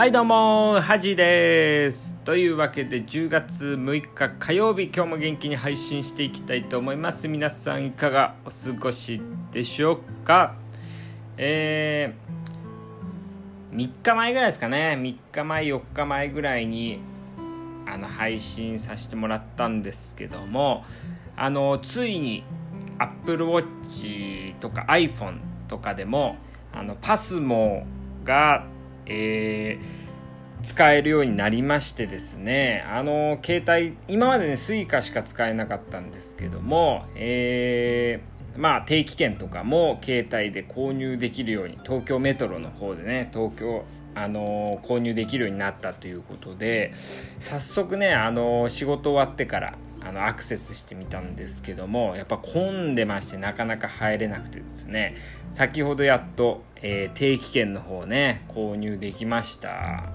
はいどうもハジです。というわけで10月6日火曜日今日も元気に配信していきたいと思います。皆さんいかがお過ごしでしょうか？えー、3日前ぐらいですかね。3日前4日前ぐらいにあの配信させてもらったんですけどもあのついに Apple Watch とか iPhone とかでもあのパスモがえー、使えるようになりましてですねあの携帯今までね Suica しか使えなかったんですけども、えー、まあ定期券とかも携帯で購入できるように東京メトロの方でね東京あの購入できるようになったということで早速ねあの仕事終わってからあのアクセスしてみたんですけどもやっぱ混んでましてなかなか入れなくてですね。先ほどやっと、えー、定期券の方ね購入できました。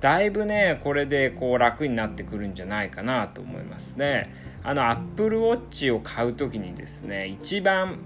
だいぶねこれでこう楽になってくるんじゃないかなと思いますね。あの Apple Watch を買う時にですね一番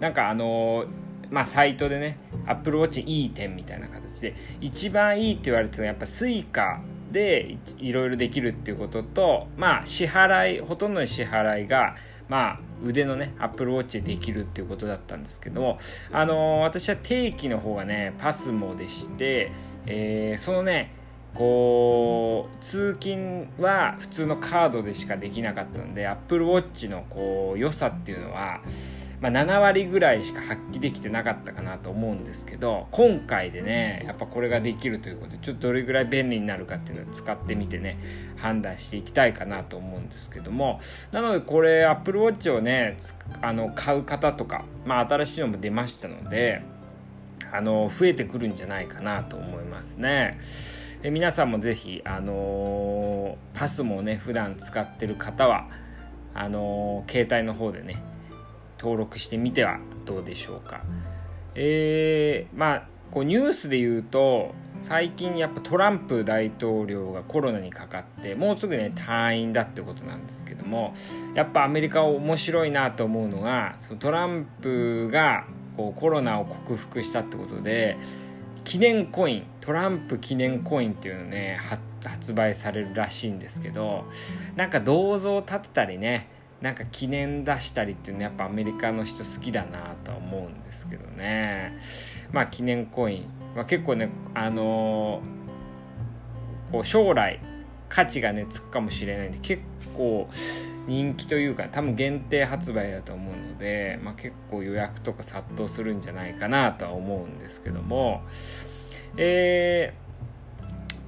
なんかあのまあサイトでね Apple Watch いい点みたいな形で一番いいって言われてたのはやっぱ Suica でいろいろできるっていうこととまあ支払いほとんどの支払いがまあ腕のねアップルウォッチでできるっていうことだったんですけどもあのー、私は定期の方がねパスモでして、えー、そのねこう通勤は普通のカードでしかできなかったのでアップルウォッチのこう良さっていうのはまあ、7割ぐらいしか発揮できてなかったかなと思うんですけど今回でねやっぱこれができるということでちょっとどれぐらい便利になるかっていうのを使ってみてね判断していきたいかなと思うんですけどもなのでこれ Apple Watch をねあの買う方とか、まあ、新しいのも出ましたのであの増えてくるんじゃないかなと思いますね。え皆さんもぜひ、あのー、パスもね普段使ってる方はあのー、携帯の方でね登録してみてはどうでしょうか。えー、まあこうニュースで言うと最近やっぱトランプ大統領がコロナにかかってもうすぐね退院だってことなんですけどもやっぱアメリカ面白いなと思うのがそのトランプがこうコロナを克服したってことで記念コイントランプ記念コインっていうのね発売されるらしいんですけどなんか銅像を立てたりねなんか記念出したりっていうのはやっぱアメリカの人好きだなとは思うんですけどね。まあ記念コイン、まあ、結構ねあのー、こう将来価値がねつくかもしれないんで結構人気というか多分限定発売だと思うので、まあ、結構予約とか殺到するんじゃないかなとは思うんですけども。えー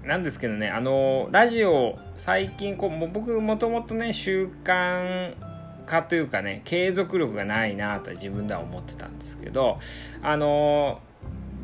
なんですけどねあのラジオ最近こう僕もともとね習慣化というかね継続力がないなと自分では思ってたんですけどあの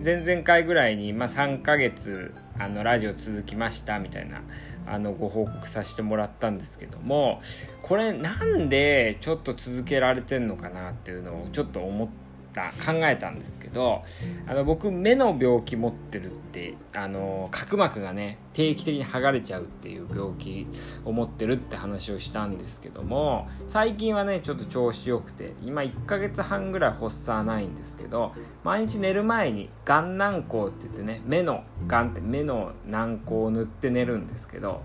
前々回ぐらいに、まあ、3ヶ月あのラジオ続きましたみたいなあのご報告させてもらったんですけどもこれなんでちょっと続けられてんのかなっていうのをちょっと思ってた考えたんですけどあの僕目の病気持ってるってあの角膜がね定期的に剥がれちゃうっていう病気を持ってるって話をしたんですけども最近はねちょっと調子よくて今1ヶ月半ぐらい発作はないんですけど毎日寝る前に眼軟膏って言ってね目の眼って目の軟膏を塗って寝るんですけど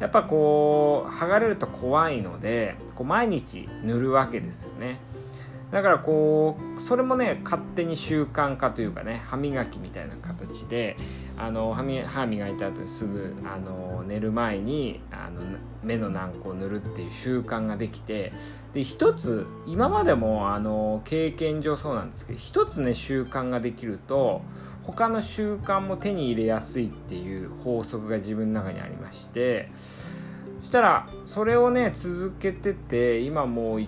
やっぱこう剥がれると怖いのでこう毎日塗るわけですよね。だからこうそれもね勝手に習慣化というかね歯磨きみたいな形であの歯磨いた後にすぐあの寝る前にあの目の軟膏を塗るっていう習慣ができてで一つ今までもあの経験上そうなんですけど一つね習慣ができると他の習慣も手に入れやすいっていう法則が自分の中にありましてそしたらそれをね続けてて今もう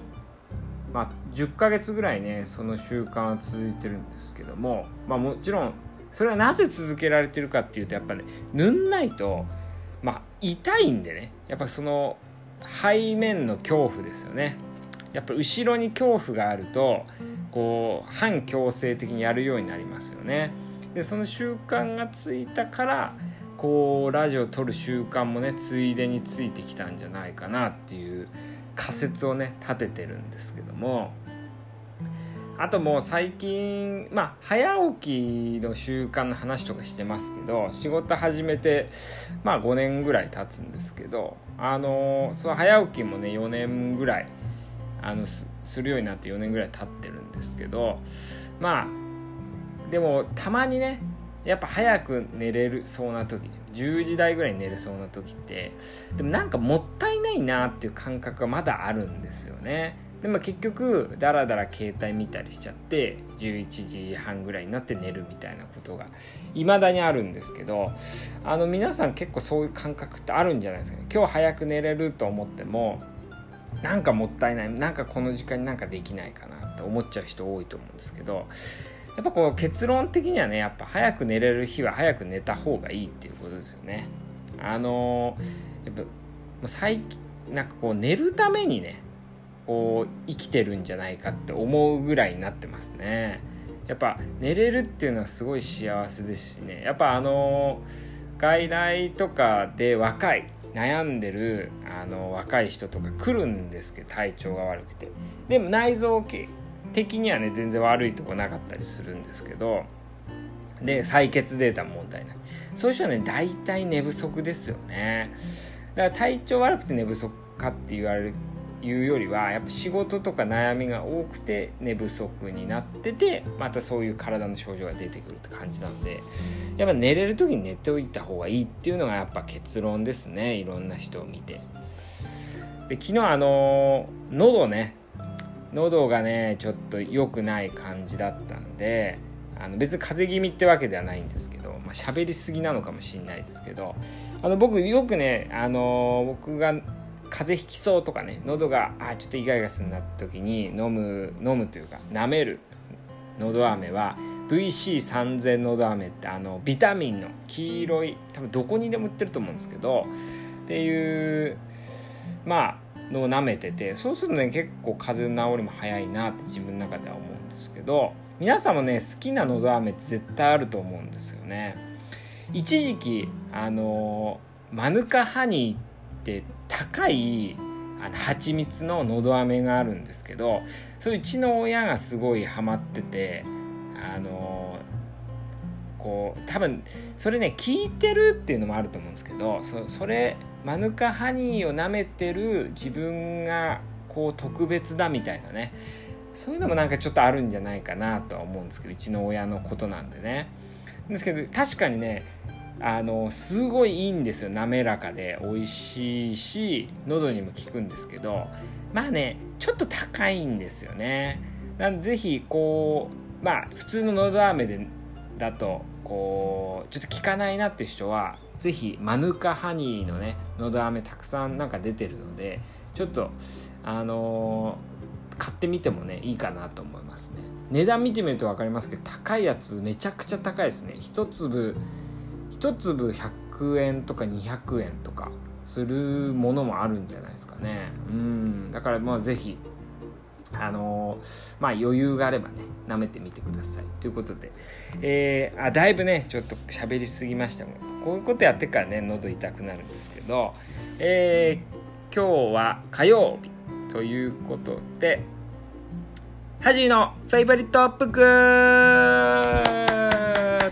まあ、10ヶ月ぐらいねその習慣は続いてるんですけども、まあ、もちろんそれはなぜ続けられてるかっていうとやっぱね塗んないと、まあ、痛いんでねやっぱその背面の恐怖ですよね。やっぱ後ろに恐怖があるとこう反強制的にやるようになりますよね。でその習慣がついたからこうラジオを撮る習慣もねついでについてきたんじゃないかなっていう仮説をね立ててるんですけどもあともう最近まあ早起きの習慣の話とかしてますけど仕事始めてまあ5年ぐらい経つんですけどあのその早起きもね4年ぐらいあのするようになって4年ぐらい経ってるんですけどまあでもたまにねやっぱ早く寝れるそうな時に10時台ぐらい寝れそうな時ってでもなんかもったいないなっていう感覚がまだあるんですよね。でも結局ダラダラ携帯見たりしちゃって11時半ぐらいになって寝るみたいなことが未だにあるんですけどあの皆さん結構そういう感覚ってあるんじゃないですかね。今日早く寝れると思ってもなんかもったいないなんかこの時間になんかできないかなって思っちゃう人多いと思うんですけどやっぱこう結論的にはねやっぱ早く寝れる日は早く寝た方がいいっていうことですよね。あのやっぱ最近なんかこう寝るためにねこう生きてるんじゃないかって思うぐらいになってますね。やっぱ寝れるっていうのはすごい幸せですしね。やっぱあの外来とかで若い悩んでるあの若い人とか来るんですけど体調が悪くて。でも内臓系的にはね全然悪いとこなかったりするんですけどで採血データも問題ない。そういう人はね大体寝不足ですよね。だから体調悪くて寝不足かって言われるいうよりはやっぱ仕事とか悩みが多くて寝不足になっててまたそういう体の症状が出てくるって感じなのでやっぱ寝れる時に寝ておいた方がいいっていうのがやっぱ結論ですね。いろんな人を見て。で昨日あの喉ね喉がねちょっと良くない感じだったのであの別に風邪気味ってわけではないんですけど、まあ、喋りすぎなのかもしれないですけどあの僕よくねあの僕が風邪ひきそうとかね喉があちょっとイガイガするなった時に飲む飲むというか舐める喉飴は VC3000 喉飴ってあのビタミンの黄色い多分どこにでも売ってると思うんですけどっていうまあのを舐めててそうするとね結構風邪の治りも早いなって自分の中では思うんですけど皆さんもね好きな喉飴って絶対あると思うんですよね。一時期あのマヌカハニーって高いあの蜂蜜ののど飴があるんですけどそれうちの親がすごいハマっててあのこう多分それね聞いてるっていうのもあると思うんですけどそそれマヌカハニーを舐めてる自分がこう特別だみたいなね。そういうのもなんかちょっとあるんじゃないかなとは思うんですけどうちの親のことなんでね。ですけど確かにねあのすごいいいんですよ。滑らかで美味しいし喉にも効くんですけど。まあねちょっと高いんですよね。なんでぜひこうまあ普通の喉飴でだとこうちょっと効かないなっていう人はぜひマヌカハニーのね喉飴たくさんなんか出てるのでちょっとあのー、買ってみてもねいいかなと思いますね。値段見てみると分かりますけど高いやつめちゃくちゃ高いですね。一粒1粒100円とか200円とかするものもあるんじゃないですかね。うん。だからまあ是非あのー、まあ余裕があればね舐めてみてください。ということで、えー、あだいぶねちょっと喋りすぎましたもん。こういうことやってからね喉痛くなるんですけど、えー、今日は火曜日ということでハジーのフェイバリットアップク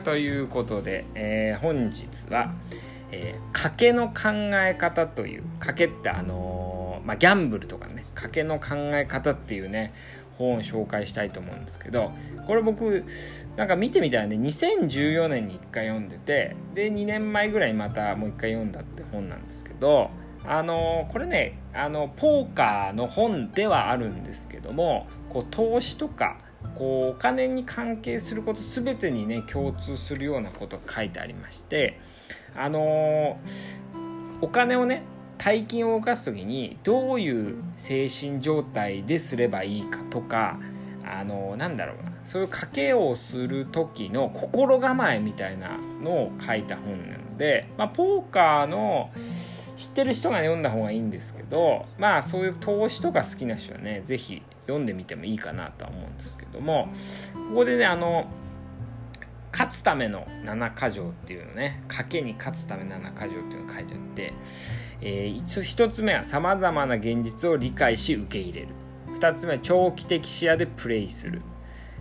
ということで、えー、本日は、えー、賭けの考え方という賭けってあのー、まあ、ギャンブルとかね賭けの考え方っていうね本を紹介したいと思うんですけどこれ僕なんか見てみたらね2014年に1回読んでてで2年前ぐらいまたもう1回読んだって本なんですけどあのこれねあのポーカーの本ではあるんですけどもこう投資とかこうお金に関係すること全てにね共通するようなことが書いてありましてあのお金をね大金を動かす時にどういう精神状態ですればいいかとかあのなんだろうな。そういう賭けをする時の心構えみたいなのを書いた本なので、まあ、ポーカーの知ってる人が読んだ方がいいんですけどまあそういう投資とか好きな人はね是非読んでみてもいいかなとは思うんですけどもここでねあの勝つための7箇条っていうのね。賭けに勝つための7箇条っていうのが書いてあって、えー、一応1つ目はさまざまな現実を理解し受け入れる。2つ目は長期的視野でプレイする。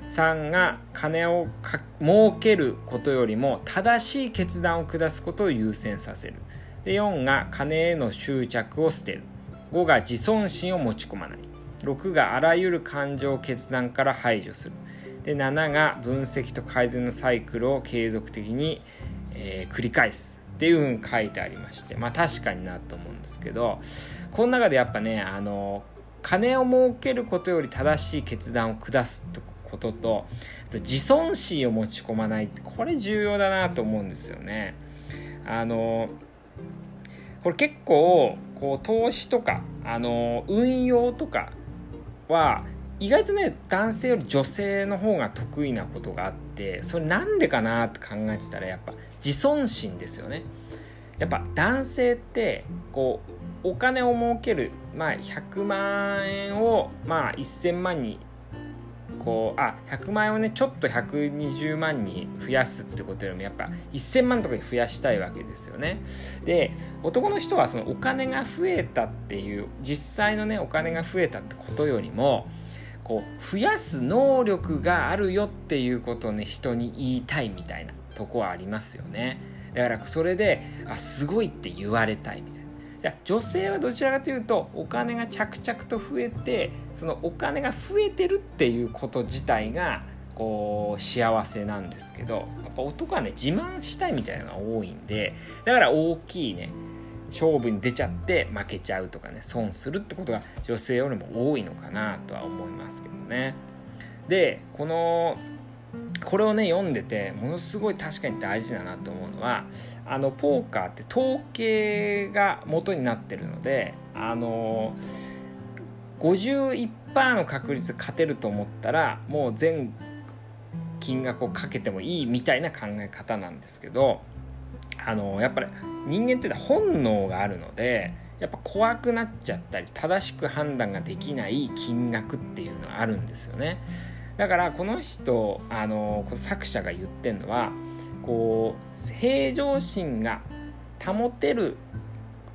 3が金を儲けることよりも正しい決断を下すことを優先させる。で4が金への執着を捨てる。5が自尊心を持ち込まない。6があらゆる感情を決断から排除する。で7が分析と改善のサイクルを継続的に、えー、繰り返すっていうふうに書いてありましてまあ確かになと思うんですけどこの中でやっぱねあの金を儲けることより正しい決断を下すとことと自尊心を持ち込まないってこれ重要だなと思うんですよね。あのこれ結構こう投資とかあの運用とかは意外とね男性より女性の方が得意なことがあってそれなんでかなって考えてたらやっぱ自尊心ですよね。やっぱ男性ってこうお金を儲ける、まあ、100万円を、まあ、1000万にこうあ100万円をねちょっと120万に増やすってことよりもやっぱ1000万とかに増やしたいわけですよねで男の人はそのお金が増えたっていう実際のねお金が増えたってことよりもこう増やす能力があるよっていうことをね人に言いたいみたいなとこはありますよね。だからそれであすごいって言われたいみたいな。女性はどちらかというとお金が着々と増えてそのお金が増えてるっていうこと自体がこう幸せなんですけどやっぱ男はね自慢したいみたいなのが多いんでだから大きいね勝負に出ちゃって負けちゃうとかね損するってことが女性よりも多いのかなとは思いますけどね。でこのこれをね読んでてものすごい確かに大事だなと思うのはあのポーカーって統計が元になってるのであの51%の確率勝てると思ったらもう全金額をかけてもいいみたいな考え方なんですけどあのやっぱり人間って本能があるのでやっぱ怖くなっちゃったり正しく判断ができない金額っていうのはあるんですよね。だからこの人あのこの作者が言ってるのはこう平常心が保てる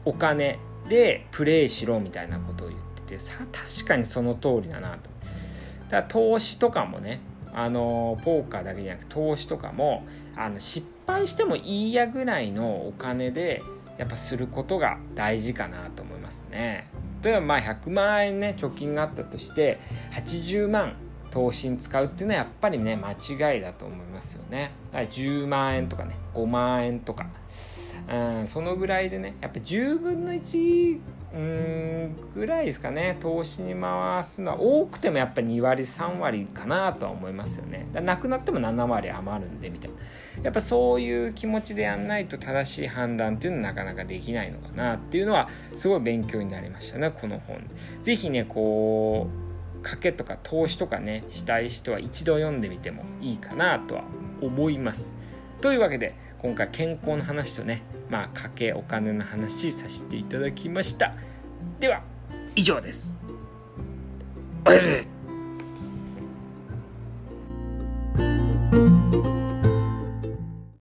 お金でプレイしろみたいなことを言っててさ確かにその通りだなと。だから投資とかもねあのポーカーだけじゃなく投資とかもあの失敗してもいいやぐらいのお金でやっぱすることが大事かなと思いますね。例えばまあ100万円ね貯金があったとして80万投資に使うっていうのはやっぱりね間違いだと思いますよねだから10万円とかね5万円とかうんそのぐらいでねやっぱ10分の1うんぐらいですかね。投資に回すのは多くてもやっぱ2割3割かなとは思いますよね。だなくなっても7割余るんでみたいな。やっぱそういう気持ちでやんないと正しい判断っていうのはなかなかできないのかなっていうのはすごい勉強になりましたねこの本。是非ねこう賭けとか投資とかねしたい人は一度読んでみてもいいかなとは思います。というわけで今回健康の話とねまあ家計お金の話させていただきました。では以上です。おや